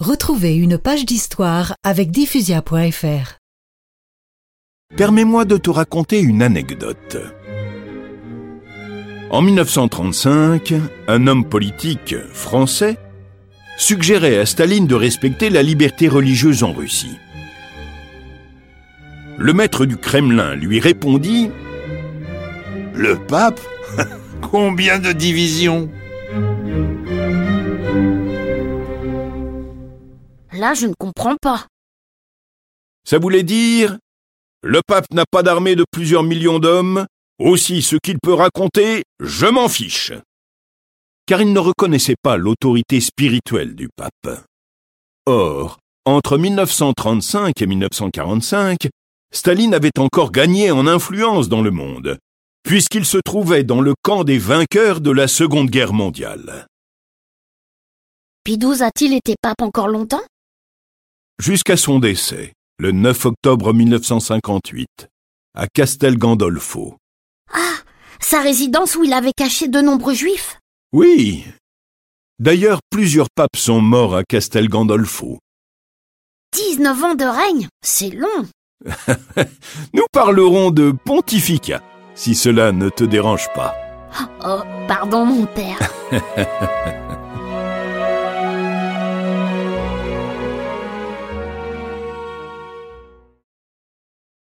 Retrouvez une page d'histoire avec diffusia.fr. Permets-moi de te raconter une anecdote. En 1935, un homme politique français suggérait à Staline de respecter la liberté religieuse en Russie. Le maître du Kremlin lui répondit Le pape? Combien de divisions? Là, je ne comprends pas. Ça voulait dire Le pape n'a pas d'armée de plusieurs millions d'hommes, aussi ce qu'il peut raconter, je m'en fiche. Car il ne reconnaissait pas l'autorité spirituelle du pape. Or, entre 1935 et 1945, Staline avait encore gagné en influence dans le monde, puisqu'il se trouvait dans le camp des vainqueurs de la Seconde Guerre mondiale. XII a-t-il été pape encore longtemps? Jusqu'à son décès, le 9 octobre 1958, à Castel Gandolfo. Ah, sa résidence où il avait caché de nombreux juifs? Oui. D'ailleurs, plusieurs papes sont morts à Castel Gandolfo. 19 ans de règne, c'est long. Nous parlerons de pontificat, si cela ne te dérange pas. Oh, pardon mon père.